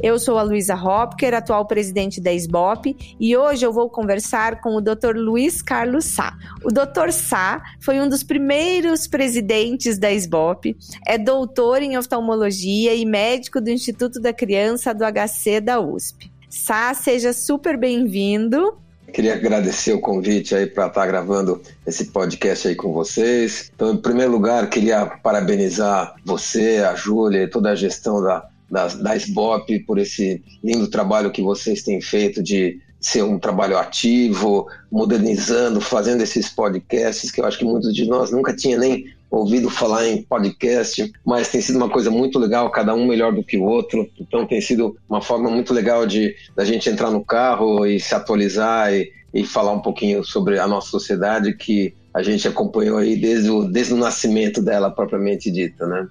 Eu sou a Luísa Hopker, atual presidente da SBOP, e hoje eu vou conversar com o Dr. Luiz Carlos Sá. O Dr. Sá foi um dos primeiros presidentes da SBOP, é doutor em oftalmologia e médico do Instituto da Criança do HC da USP. Sá, seja super bem-vindo. Queria agradecer o convite aí para estar tá gravando esse podcast aí com vocês. Então, em primeiro lugar, queria parabenizar você, a Júlia e toda a gestão da da, da SBOP por esse lindo trabalho que vocês têm feito de ser um trabalho ativo, modernizando, fazendo esses podcasts, que eu acho que muitos de nós nunca tinha nem ouvido falar em podcast, mas tem sido uma coisa muito legal, cada um melhor do que o outro. Então tem sido uma forma muito legal de da gente entrar no carro e se atualizar e, e falar um pouquinho sobre a nossa sociedade que a gente acompanhou aí desde o, desde o nascimento dela propriamente dita, né?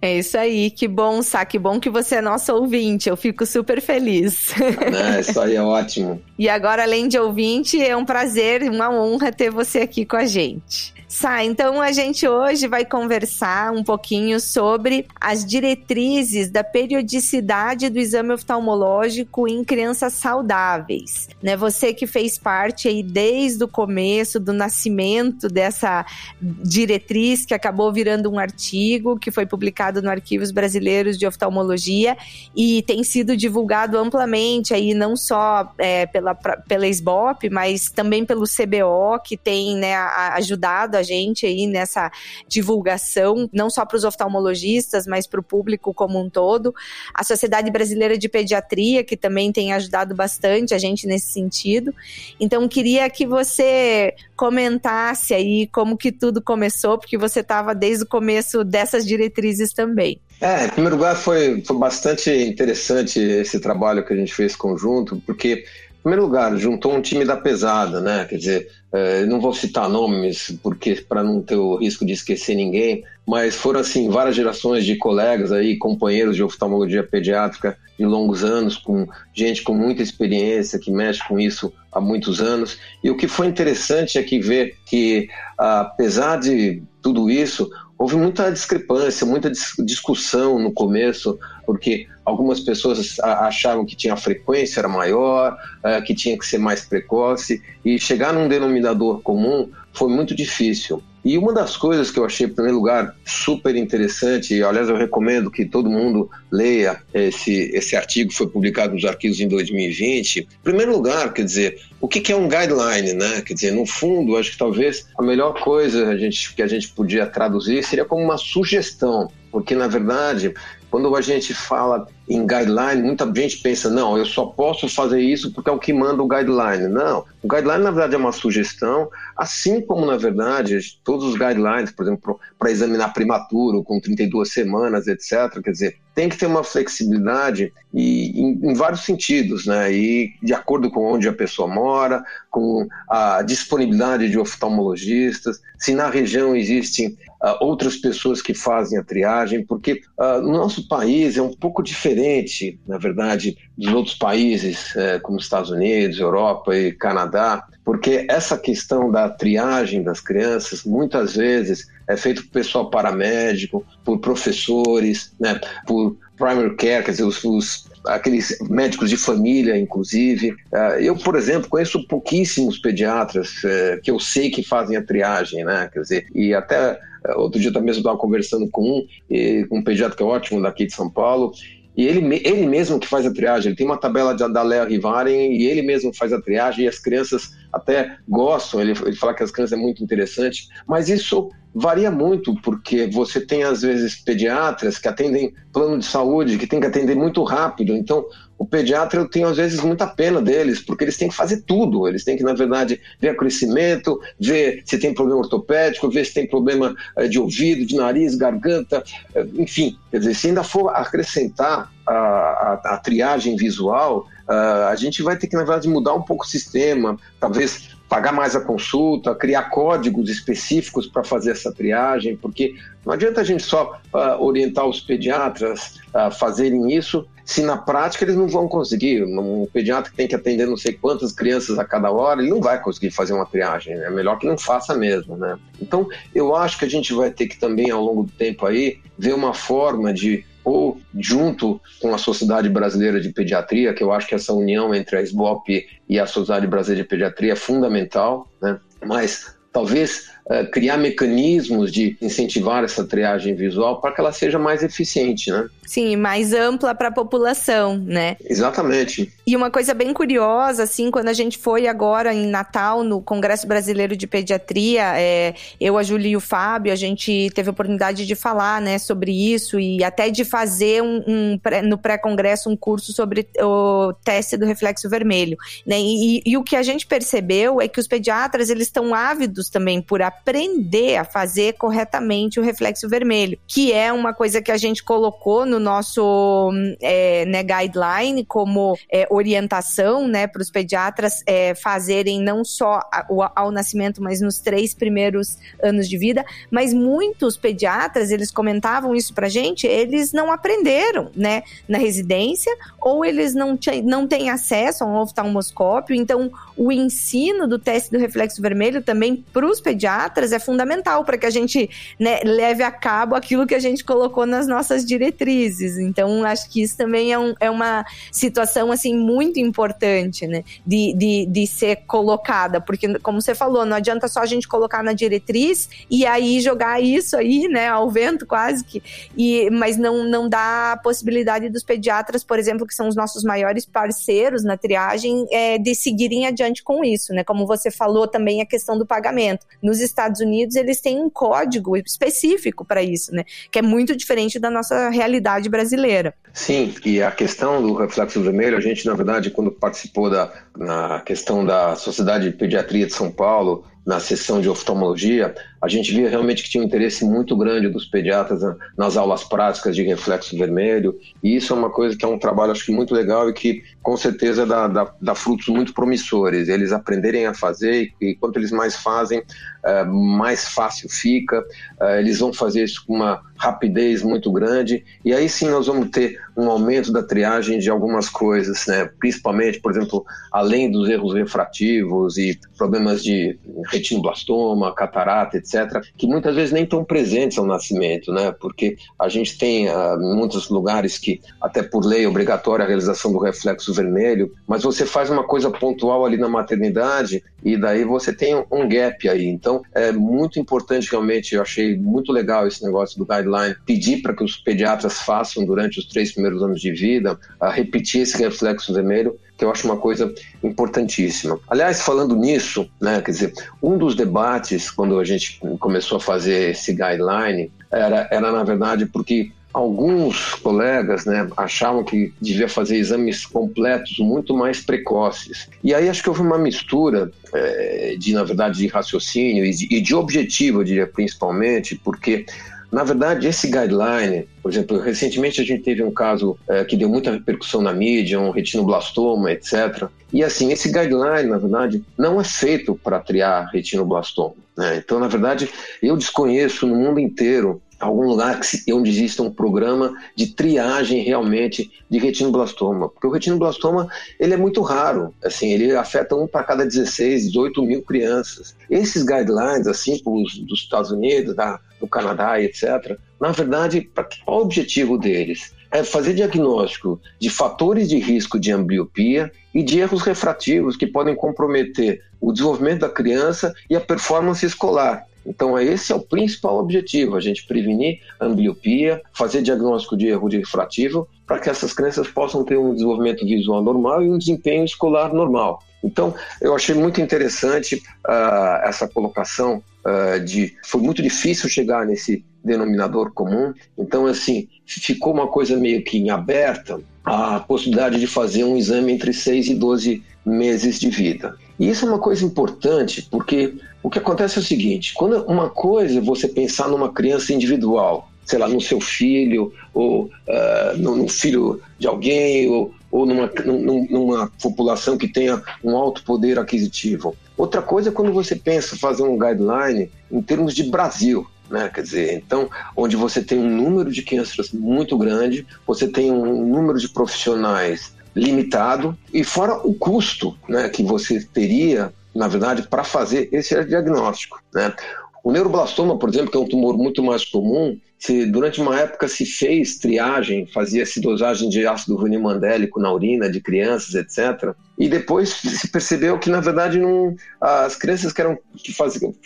É isso aí, que bom, Sá, que bom que você é nosso ouvinte, eu fico super feliz. É, isso aí é ótimo. e agora, além de ouvinte, é um prazer, uma honra ter você aqui com a gente. Sá, então a gente hoje vai conversar um pouquinho sobre as diretrizes da periodicidade do exame oftalmológico em crianças saudáveis. Né? Você que fez parte aí desde o começo do nascimento dessa diretriz que acabou virando um artigo que foi publicado no Arquivos Brasileiros de Oftalmologia e tem sido divulgado amplamente aí não só é, pela, pela SBOP, mas também pelo CBO, que tem né, ajudado a gente aí nessa divulgação, não só para os oftalmologistas, mas para o público como um todo. A Sociedade Brasileira de Pediatria, que também tem ajudado bastante a gente nesse sentido. Então, queria que você comentasse aí como que tudo começou, porque você estava desde o começo dessas diretrizes também. É, em primeiro lugar, foi, foi bastante interessante esse trabalho que a gente fez conjunto, porque em primeiro lugar, juntou um time da pesada, né? Quer dizer, é, não vou citar nomes porque para não ter o risco de esquecer ninguém, mas foram assim várias gerações de colegas aí, companheiros de oftalmologia pediátrica de longos anos, com gente com muita experiência que mexe com isso há muitos anos. E o que foi interessante é que ver que apesar de tudo isso, houve muita discrepância, muita discussão no começo, porque algumas pessoas achavam que tinha a frequência era maior, é, que tinha que ser mais precoce, e chegar num denominador comum foi muito difícil. E uma das coisas que eu achei, em primeiro lugar, super interessante, e aliás eu recomendo que todo mundo leia esse, esse artigo foi publicado nos arquivos em 2020. Em primeiro lugar, quer dizer, o que, que é um guideline, né? Quer dizer, no fundo, acho que talvez a melhor coisa a gente, que a gente podia traduzir seria como uma sugestão, porque na verdade quando a gente fala em guideline, muita gente pensa, não, eu só posso fazer isso porque é o que manda o guideline. Não, o guideline na verdade é uma sugestão, assim como na verdade todos os guidelines, por exemplo, para examinar prematuro com 32 semanas, etc. Quer dizer, tem que ter uma flexibilidade e, em, em vários sentidos, né? E de acordo com onde a pessoa mora, com a disponibilidade de oftalmologistas, se na região existem uh, outras pessoas que fazem a triagem, porque uh, no nosso país é um pouco diferente, na verdade, dos outros países, uh, como Estados Unidos, Europa e Canadá, porque essa questão da triagem das crianças, muitas vezes, é feito por pessoal paramédico, por professores, né, por primary care, quer dizer, os, os aqueles médicos de família, inclusive. Uh, eu, por exemplo, conheço pouquíssimos pediatras uh, que eu sei que fazem a triagem, né? Quer dizer, e até é, outro dia também estava conversando com um, um pediatra que é ótimo daqui de São Paulo, e ele, ele mesmo que faz a triagem, ele tem uma tabela de, da Lea Rivaren e ele mesmo faz a triagem e as crianças até gostam, ele, ele fala que as crianças é muito interessante, mas isso varia muito, porque você tem às vezes pediatras que atendem plano de saúde, que tem que atender muito rápido, então o pediatra eu tenho às vezes muita pena deles, porque eles têm que fazer tudo, eles têm que na verdade ver crescimento, ver se tem problema ortopédico, ver se tem problema eh, de ouvido, de nariz, garganta, eh, enfim, quer dizer, se ainda for acrescentar a, a, a triagem visual, uh, a gente vai ter que, na verdade, mudar um pouco o sistema, talvez pagar mais a consulta, criar códigos específicos para fazer essa triagem, porque não adianta a gente só uh, orientar os pediatras a fazerem isso, se na prática eles não vão conseguir. Um pediatra que tem que atender não sei quantas crianças a cada hora, ele não vai conseguir fazer uma triagem. Né? É melhor que não faça mesmo, né? Então, eu acho que a gente vai ter que também, ao longo do tempo aí, ver uma forma de ou junto com a Sociedade Brasileira de Pediatria, que eu acho que essa união entre a SBOP e a Sociedade Brasileira de Pediatria é fundamental, né? mas talvez criar mecanismos de incentivar essa triagem visual para que ela seja mais eficiente, né? Sim, mais ampla para a população, né? Exatamente. E uma coisa bem curiosa, assim, quando a gente foi agora em Natal no Congresso Brasileiro de Pediatria, é, eu, a Júlia e o Fábio, a gente teve a oportunidade de falar, né, sobre isso e até de fazer um, um no pré-congresso um curso sobre o teste do reflexo vermelho, né? E, e, e o que a gente percebeu é que os pediatras eles estão ávidos também por aprender a fazer corretamente o reflexo vermelho, que é uma coisa que a gente colocou no nosso é, né, guideline como é, orientação né, para os pediatras é, fazerem não só ao, ao nascimento, mas nos três primeiros anos de vida. Mas muitos pediatras, eles comentavam isso para gente, eles não aprenderam né, na residência ou eles não, não têm acesso a um oftalmoscópio. Então, o ensino do teste do reflexo vermelho também para os pediatras é fundamental para que a gente né, leve a cabo aquilo que a gente colocou nas nossas diretrizes. Então, acho que isso também é, um, é uma situação assim muito importante, né, de, de, de ser colocada, porque como você falou, não adianta só a gente colocar na diretriz e aí jogar isso aí, né, ao vento quase que, e, mas não, não dá a possibilidade dos pediatras, por exemplo, que são os nossos maiores parceiros na triagem, é, de seguirem adiante com isso, né? Como você falou também a questão do pagamento. Nos Estados Unidos eles têm um código específico para isso, né? Que é muito diferente da nossa realidade brasileira. Sim, e a questão do reflexo vermelho, a gente na verdade quando participou da na questão da Sociedade de Pediatria de São Paulo, na sessão de oftalmologia, a gente via realmente que tinha um interesse muito grande dos pediatras nas aulas práticas de reflexo vermelho, e isso é uma coisa que é um trabalho, acho que muito legal e que com certeza dá, dá, dá frutos muito promissores. Eles aprenderem a fazer, e quanto eles mais fazem, é, mais fácil fica, é, eles vão fazer isso com uma rapidez muito grande, e aí sim nós vamos ter um aumento da triagem de algumas coisas, né? principalmente, por exemplo, além dos erros refrativos e problemas de retinoblastoma, catarata, etc., que muitas vezes nem estão presentes ao nascimento, né? Porque a gente tem uh, muitos lugares que, até por lei, é obrigatória a realização do reflexo vermelho, mas você faz uma coisa pontual ali na maternidade e daí você tem um gap aí. Então, é muito importante realmente, eu achei muito legal esse negócio do guideline, pedir para que os pediatras façam durante os três primeiros anos de vida, a repetir esse reflexo vermelho, que eu acho uma coisa importantíssima. Aliás, falando nisso, né, quer dizer, um dos debates quando a gente começou a fazer esse guideline era, era na verdade porque alguns colegas né, achavam que devia fazer exames completos muito mais precoces. E aí acho que houve uma mistura é, de, na verdade, de raciocínio e de, e de objetivo, eu diria, principalmente, porque na verdade, esse guideline, por exemplo, recentemente a gente teve um caso é, que deu muita repercussão na mídia, um retinoblastoma, etc. E assim, esse guideline, na verdade, não é feito para triar retinoblastoma. Né? Então, na verdade, eu desconheço no mundo inteiro algum lugar que, onde exista um programa de triagem realmente de retinoblastoma, porque o retinoblastoma ele é muito raro, assim, ele afeta um para cada 16, 18 mil crianças. Esses guidelines, assim, os dos Estados Unidos, da, do Canadá, etc., na verdade, qual o objetivo deles? É fazer diagnóstico de fatores de risco de ambliopia e de erros refrativos que podem comprometer o desenvolvimento da criança e a performance escolar. Então, esse é o principal objetivo, a gente prevenir ambliopia, fazer diagnóstico de erro refrativo, para que essas crianças possam ter um desenvolvimento visual normal e um desempenho escolar normal. Então, eu achei muito interessante uh, essa colocação uh, de... Foi muito difícil chegar nesse denominador comum, então, assim, ficou uma coisa meio que em aberta a possibilidade de fazer um exame entre 6 e 12 meses de vida. E isso é uma coisa importante, porque o que acontece é o seguinte: quando uma coisa é você pensar numa criança individual, sei lá, no seu filho, ou uh, no, no, filho de alguém, ou, ou numa, numa população que tenha um alto poder aquisitivo. Outra coisa é quando você pensa fazer um guideline em termos de Brasil. Né? Quer dizer, então, onde você tem um número de crianças muito grande, você tem um número de profissionais limitado e fora o custo né, que você teria, na verdade, para fazer esse diagnóstico. Né? O neuroblastoma, por exemplo, que é um tumor muito mais comum, se durante uma época se fez triagem, fazia-se dosagem de ácido runimandélico na urina de crianças, etc. E depois se percebeu que, na verdade, não, as crianças que, eram, que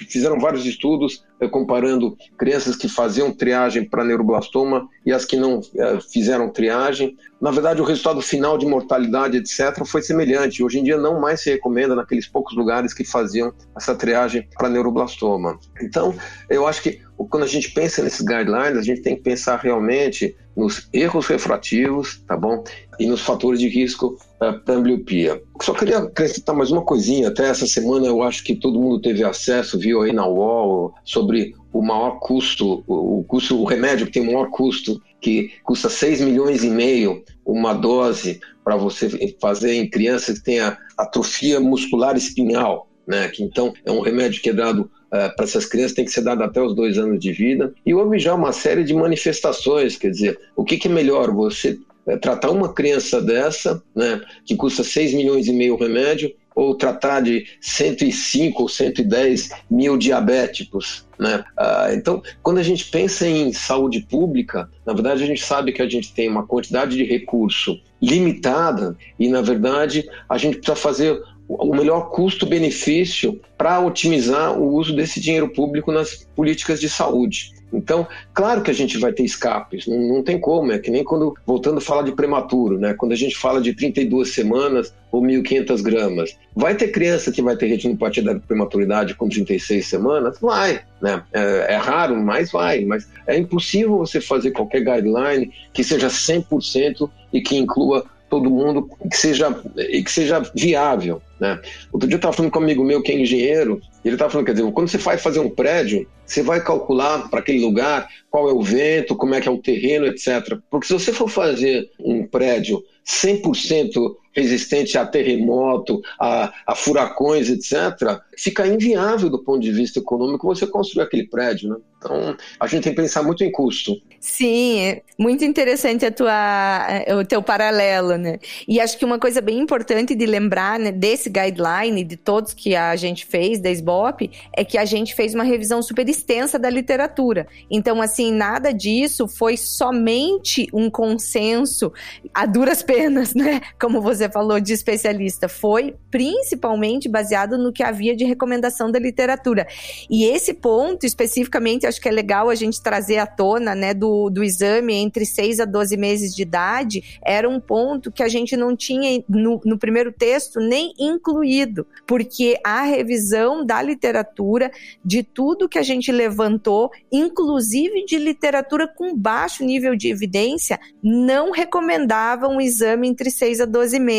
fizeram vários estudos eh, comparando crianças que faziam triagem para neuroblastoma e as que não eh, fizeram triagem. Na verdade, o resultado final de mortalidade, etc., foi semelhante. Hoje em dia, não mais se recomenda naqueles poucos lugares que faziam essa triagem para neuroblastoma. Então, eu acho que quando a gente pensa nesses guidelines, a gente tem que pensar realmente nos erros refrativos, tá bom? E nos fatores de risco uh, eh, para ambliopia. Só queria acrescentar mais uma coisinha. Até essa semana eu acho que todo mundo teve acesso, viu aí na UOL, sobre o maior custo, o, custo, o remédio que tem o maior custo, que custa 6 milhões e meio uma dose para você fazer em crianças que tenha atrofia muscular espinhal, né? Que então é um remédio que é dado para essas crianças tem que ser dado até os dois anos de vida. E houve já uma série de manifestações, quer dizer, o que, que é melhor, você uh, tratar uma criança dessa, né, que custa 6 milhões e meio o remédio, ou tratar de 105 ou 110 mil diabéticos. Né? Uh, então, quando a gente pensa em saúde pública, na verdade a gente sabe que a gente tem uma quantidade de recurso limitada e, na verdade, a gente precisa fazer o melhor custo-benefício para otimizar o uso desse dinheiro público nas políticas de saúde. Então, claro que a gente vai ter escapes, não, não, tem como, é que nem quando, voltando a falar de prematuro, né? quando a gente fala de 32 semanas ou 1.500 gramas. Vai ter criança que vai ter retinopatia da prematuridade com 36 semanas? Vai, né? É, é, raro, mas vai. Mas é impossível você fazer qualquer guideline que seja 100% e que inclua todo mundo que seja, que seja viável. Né? Outro dia eu estava falando com um amigo meu que é engenheiro, e ele estava falando, quer dizer, quando você vai fazer um prédio, você vai calcular para aquele lugar qual é o vento, como é que é o terreno, etc. Porque se você for fazer um prédio 100% resistente a terremoto, a, a, furacões, etc., fica inviável do ponto de vista econômico você construir aquele prédio. Né? Então, a gente tem que pensar muito em custo. Sim, é muito interessante a tua, é, o teu paralelo, né? E acho que uma coisa bem importante de lembrar né, desse guideline, de todos que a gente fez, da SBOP, é que a gente fez uma revisão super extensa da literatura. Então, assim, nada disso foi somente um consenso a duras penas, né? Como você falou, de especialista. Foi principalmente baseado no que havia de recomendação da literatura. E esse ponto, especificamente, acho que é legal a gente trazer à tona, né, do, do exame entre 6 a 12 meses de idade, era um ponto que a gente não tinha no, no primeiro texto nem incluído, porque a revisão da literatura, de tudo que a gente levantou, inclusive de literatura com baixo nível de evidência, não recomendava um exame entre 6 a 12 meses,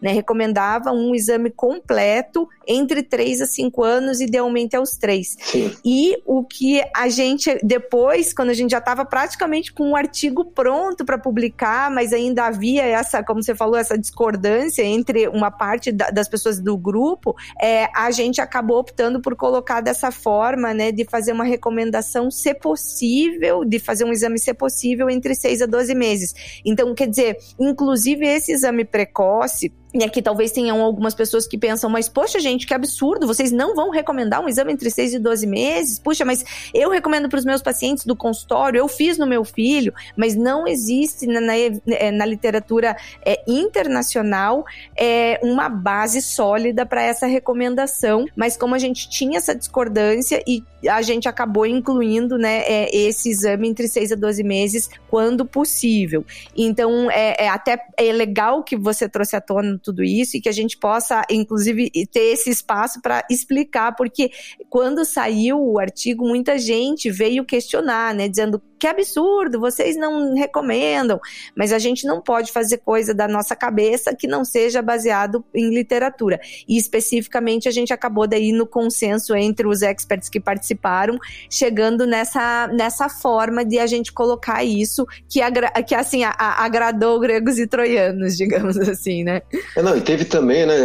né? Recomendava um exame completo entre 3 a 5 anos, idealmente aos 3. Sim. E o que a gente, depois, quando a gente já estava praticamente com um artigo pronto para publicar, mas ainda havia essa, como você falou, essa discordância entre uma parte da, das pessoas do grupo, é, a gente acabou optando por colocar dessa forma, né, de fazer uma recomendação, se possível, de fazer um exame, se possível, entre 6 a 12 meses. Então, quer dizer, inclusive esse exame precoce, precoce e aqui talvez tenham algumas pessoas que pensam, mas poxa, gente, que absurdo, vocês não vão recomendar um exame entre 6 e 12 meses? Puxa, mas eu recomendo para os meus pacientes do consultório, eu fiz no meu filho, mas não existe na, na, eh, na literatura é, internacional é, uma base sólida para essa recomendação. Mas como a gente tinha essa discordância e a gente acabou incluindo né, é, esse exame entre 6 a 12 meses quando possível. Então, é, é até é legal que você trouxe à tona tudo isso e que a gente possa, inclusive, ter esse espaço para explicar, porque quando saiu o artigo, muita gente veio questionar, né, dizendo que absurdo, vocês não recomendam. Mas a gente não pode fazer coisa da nossa cabeça que não seja baseado em literatura. E especificamente a gente acabou daí no consenso entre os experts que participaram, chegando nessa, nessa forma de a gente colocar isso que, agra, que assim, a, a, agradou gregos e troianos, digamos assim, né? É, não, e teve também, né,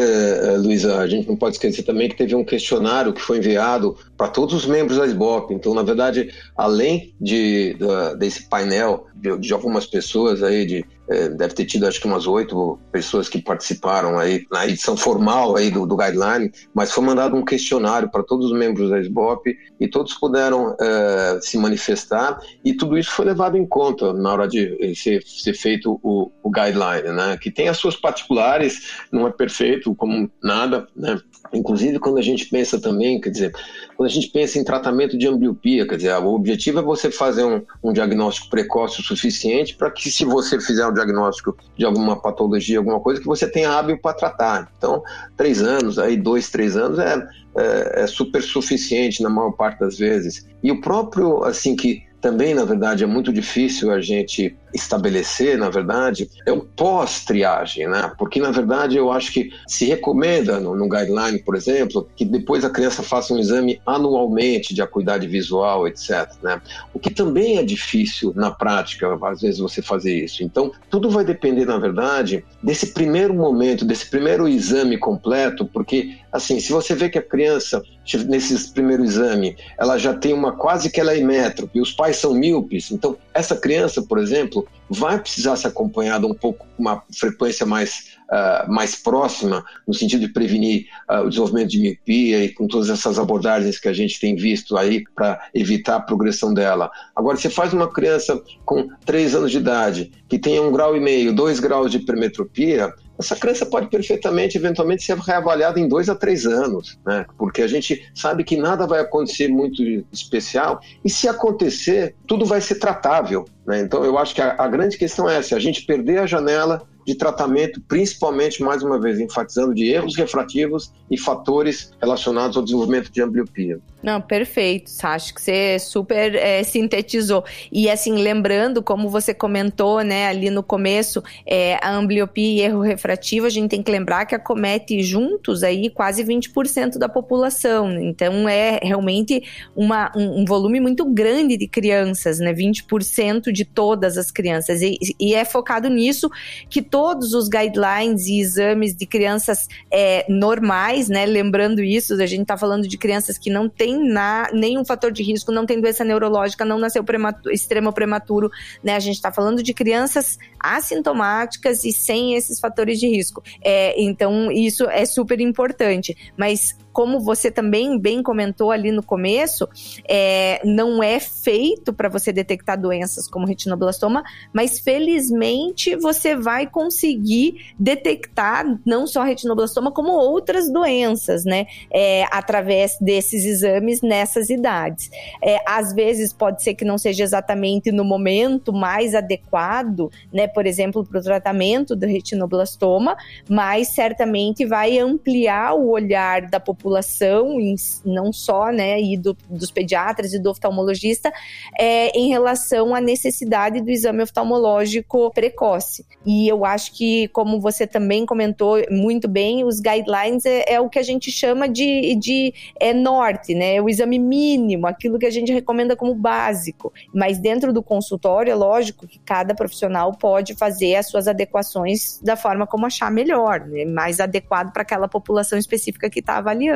Luísa, a gente não pode esquecer também que teve um questionário que foi enviado para todos os membros da SBOP. Então, na verdade, além de, de desse painel de, de, algumas pessoas aí, de, é, deve ter tido acho que umas oito pessoas que participaram aí na edição formal aí do, do guideline, mas foi mandado um questionário para todos os membros da SBOP e todos puderam é, se manifestar e tudo isso foi levado em conta na hora de ser, ser feito o, o guideline, né? Que tem as suas particulares, não é perfeito como nada, né? Inclusive, quando a gente pensa também, quer dizer, quando a gente pensa em tratamento de ambliopia, quer dizer, o objetivo é você fazer um, um diagnóstico precoce o suficiente para que, se você fizer um diagnóstico de alguma patologia, alguma coisa, que você tenha hábil para tratar. Então, três anos, aí dois, três anos é, é, é super suficiente na maior parte das vezes. E o próprio, assim, que também, na verdade, é muito difícil a gente estabelecer, na verdade, é o pós-triagem, né? Porque, na verdade, eu acho que se recomenda no, no, guideline, por exemplo, que depois a criança faça um exame anualmente de acuidade visual, etc. Né? O que também é difícil na prática, às vezes, você fazer isso. Então, tudo vai depender, na verdade, desse primeiro momento, desse primeiro exame completo, porque, assim, se você vê que a criança, nesse primeiro exame, ela já tem uma quase que ela é imétrope, e os pais são míopes, então, essa criança, por exemplo, vai precisar ser acompanhada um pouco com uma frequência mais, uh, mais próxima, no sentido de prevenir uh, o desenvolvimento de miopia e com todas essas abordagens que a gente tem visto aí para evitar a progressão dela. Agora, você faz uma criança com 3 anos de idade que tenha um grau e meio, 2 graus de hipermetropia, essa criança pode perfeitamente, eventualmente, ser reavaliada em dois a três anos, né? Porque a gente sabe que nada vai acontecer muito especial e se acontecer, tudo vai ser tratável, né? Então, eu acho que a, a grande questão é essa: a gente perder a janela de tratamento, principalmente, mais uma vez, enfatizando de erros refrativos e fatores relacionados ao desenvolvimento de ambliopia. Não, perfeito. Acho que você super é, sintetizou. E assim, lembrando, como você comentou, né, ali no começo, é, a ambliopia e erro refrativo, a gente tem que lembrar que acomete juntos aí quase 20% da população. Então, é realmente uma, um, um, volume muito grande de crianças, né? 20% de todas as crianças. E, e, é focado nisso que todos os guidelines e exames de crianças é, normais, né? Lembrando isso, a gente está falando de crianças que não tem na, nenhum fator de risco, não tem doença neurológica, não nasceu prematuro, extremo prematuro, né? A gente está falando de crianças assintomáticas e sem esses fatores de risco. É, então, isso é super importante. Mas como você também bem comentou ali no começo, é, não é feito para você detectar doenças como retinoblastoma, mas felizmente você vai conseguir detectar não só retinoblastoma, como outras doenças, né? É, através desses exames nessas idades. É, às vezes pode ser que não seja exatamente no momento mais adequado, né? Por exemplo, para o tratamento do retinoblastoma, mas certamente vai ampliar o olhar da população população, não só, né, e do, dos pediatras e do oftalmologista, é, em relação à necessidade do exame oftalmológico precoce. E eu acho que, como você também comentou muito bem, os guidelines é, é o que a gente chama de, de é, norte, né, o exame mínimo, aquilo que a gente recomenda como básico. Mas dentro do consultório, é lógico que cada profissional pode fazer as suas adequações da forma como achar melhor, né, mais adequado para aquela população específica que está avaliando.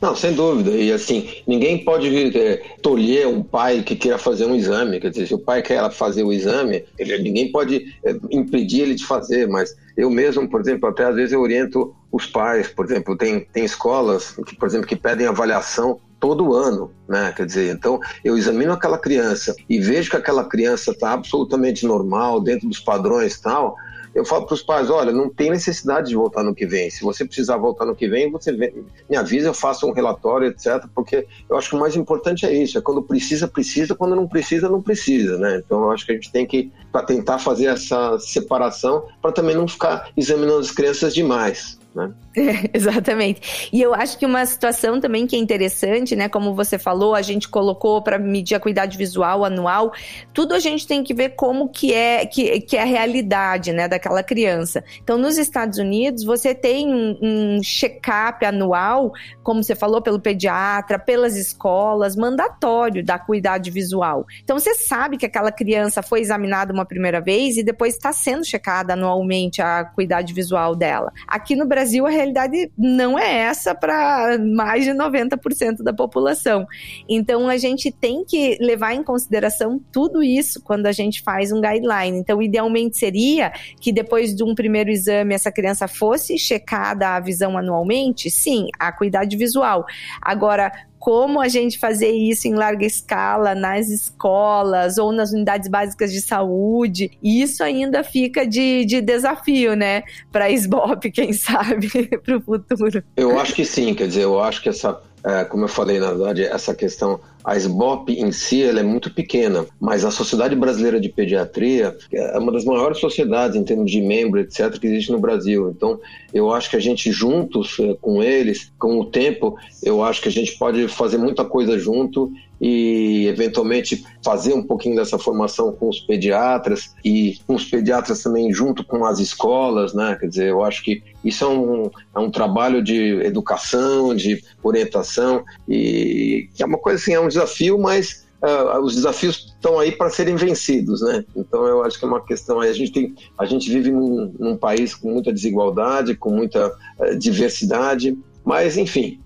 Não, sem dúvida. E assim, ninguém pode é, tolher um pai que queira fazer um exame. Quer dizer, se o pai quer fazer o exame, ele, ninguém pode é, impedir ele de fazer, mas eu mesmo, por exemplo, até às vezes eu oriento os pais, por exemplo, tem, tem escolas que, por exemplo, que pedem avaliação todo ano, né? Quer dizer, então eu examino aquela criança e vejo que aquela criança está absolutamente normal, dentro dos padrões tal, eu falo para os pais, olha, não tem necessidade de voltar no que vem. Se você precisar voltar no que vem, você vem, me avisa, eu faço um relatório, etc. Porque eu acho que o mais importante é isso, é quando precisa, precisa, quando não precisa, não precisa, né? Então eu acho que a gente tem que tentar fazer essa separação para também não ficar examinando as crianças demais. Né? É, exatamente. E eu acho que uma situação também que é interessante, né? Como você falou, a gente colocou para medir a cuidado visual anual, tudo a gente tem que ver como que é que, que é a realidade, né, daquela criança. Então, nos Estados Unidos, você tem um, um check-up anual, como você falou, pelo pediatra, pelas escolas, mandatório da cuidado visual. Então, você sabe que aquela criança foi examinada uma primeira vez e depois está sendo checada anualmente a cuidado visual dela. Aqui no Brasil, a realidade não é essa para mais de 90% da população. Então, a gente tem que levar em consideração tudo isso quando a gente faz um guideline. Então, idealmente seria que depois de um primeiro exame essa criança fosse checada a visão anualmente? Sim, a cuidado visual. Agora, como a gente fazer isso em larga escala nas escolas ou nas unidades básicas de saúde, isso ainda fica de, de desafio, né, para a SBOP, quem sabe, para o futuro. Eu acho que sim, quer dizer, eu acho que essa, é, como eu falei, na verdade, essa questão a SBOP em si ela é muito pequena, mas a Sociedade Brasileira de Pediatria é uma das maiores sociedades em termos de membro, etc., que existe no Brasil. Então, eu acho que a gente juntos é, com eles, com o tempo, eu acho que a gente pode fazer muita coisa junto e eventualmente fazer um pouquinho dessa formação com os pediatras e com os pediatras também junto com as escolas, né? Quer dizer, eu acho que isso é um, é um trabalho de educação, de orientação e é uma coisa assim, é um desafio, mas Uh, os desafios estão aí para serem vencidos, né? Então eu acho que é uma questão aí. A gente tem, a gente vive num, num país com muita desigualdade, com muita uh, diversidade, mas enfim,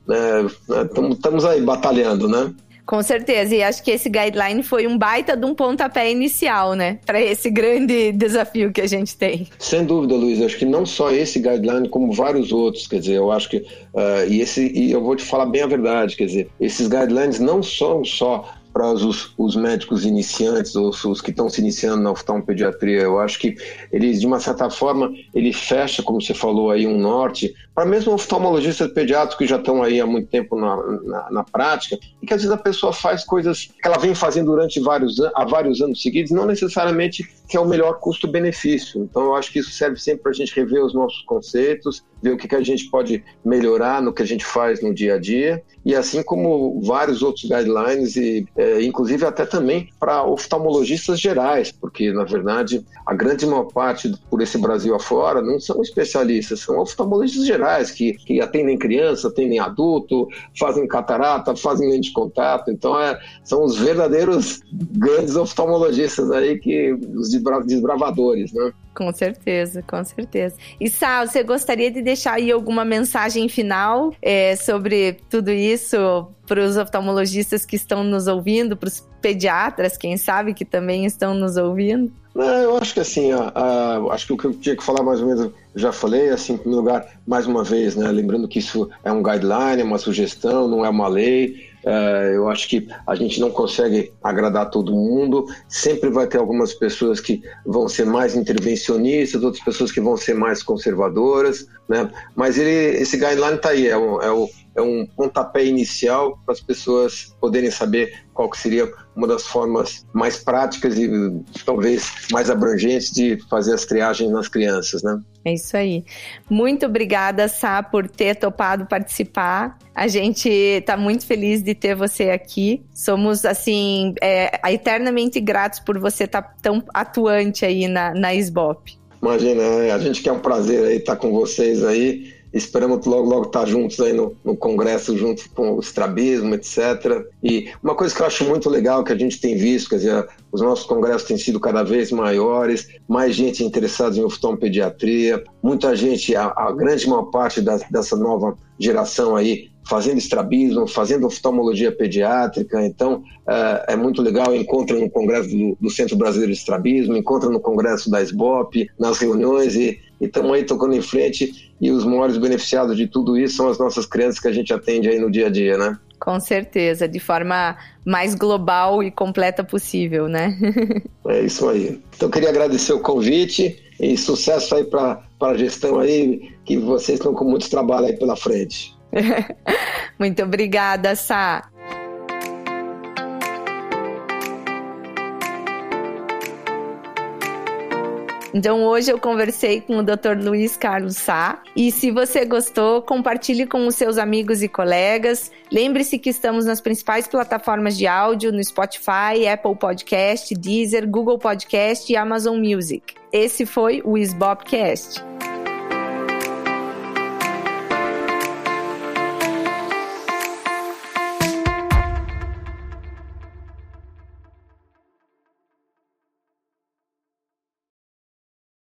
estamos né, aí batalhando, né? Com certeza, e acho que esse guideline foi um baita de um pontapé inicial, né? Para esse grande desafio que a gente tem. Sem dúvida, Luiz. Acho que não só esse guideline, como vários outros. Quer dizer, eu acho que. Uh, e, esse, e eu vou te falar bem a verdade, quer dizer, esses guidelines não são só para os, os, médicos iniciantes ou os que estão se iniciando na oftalmopediatria. Eu acho que eles, de uma certa forma, ele fecha, como você falou aí, um norte para mesmo oftalmologistas pediátricos que já estão aí há muito tempo na, na, na, prática e que às vezes a pessoa faz coisas que ela vem fazendo durante vários, há vários anos seguidos, não necessariamente que é o melhor custo-benefício. Então eu acho que isso serve sempre para a gente rever os nossos conceitos, ver o que, que a gente pode melhorar no que a gente faz no dia a dia e assim como vários outros guidelines e é, inclusive até também para oftalmologistas gerais, porque na verdade a grande maior parte por esse Brasil afora não são especialistas, são oftalmologistas gerais que, que atendem criança, atendem adulto, fazem catarata, fazem lente de contato, então é, são os verdadeiros grandes oftalmologistas aí que os desbravadores, né? Com certeza, com certeza. E Sal, você gostaria de deixar aí alguma mensagem final é, sobre tudo isso para os oftalmologistas que estão nos ouvindo, para os pediatras, quem sabe, que também estão nos ouvindo? Não, eu acho que assim, acho que o que eu tinha que falar mais ou menos, já falei, assim, em primeiro lugar, mais uma vez, né, lembrando que isso é um guideline, é uma sugestão, não é uma lei, eu acho que a gente não consegue agradar todo mundo. Sempre vai ter algumas pessoas que vão ser mais intervencionistas, outras pessoas que vão ser mais conservadoras, né? Mas ele, esse guideline está aí, é, um, é, o, é um pontapé inicial para as pessoas poderem saber qual que seria uma das formas mais práticas e talvez mais abrangentes de fazer as triagens nas crianças, né? É isso aí. Muito obrigada, Sá, por ter topado participar. A gente está muito feliz de ter você aqui. Somos, assim, é, eternamente gratos por você estar tá tão atuante aí na, na SBOP. Imagina, a gente quer um prazer aí estar com vocês aí Esperamos logo, logo estar juntos aí no, no congresso, junto com o estrabismo, etc. E uma coisa que eu acho muito legal que a gente tem visto, quer dizer, os nossos congressos têm sido cada vez maiores, mais gente interessada em oftalmopediatria, muita gente, a, a grande maior parte da, dessa nova geração aí fazendo estrabismo, fazendo oftalmologia pediátrica. Então, é, é muito legal. Encontra no congresso do, do, Centro Brasileiro de Estrabismo, encontra no congresso da SBOP, nas reuniões e estamos aí tocando em frente. E os maiores beneficiados de tudo isso são as nossas crianças que a gente atende aí no dia a dia, né? Com certeza, de forma mais global e completa possível, né? é isso aí. Então, queria agradecer o convite e sucesso aí para a gestão aí, que vocês estão com muito trabalho aí pela frente. Muito obrigada, Sá. Então hoje eu conversei com o Dr. Luiz Carlos Sá e se você gostou, compartilhe com os seus amigos e colegas. Lembre-se que estamos nas principais plataformas de áudio, no Spotify, Apple Podcast, Deezer, Google Podcast e Amazon Music. Esse foi o SBOPcast.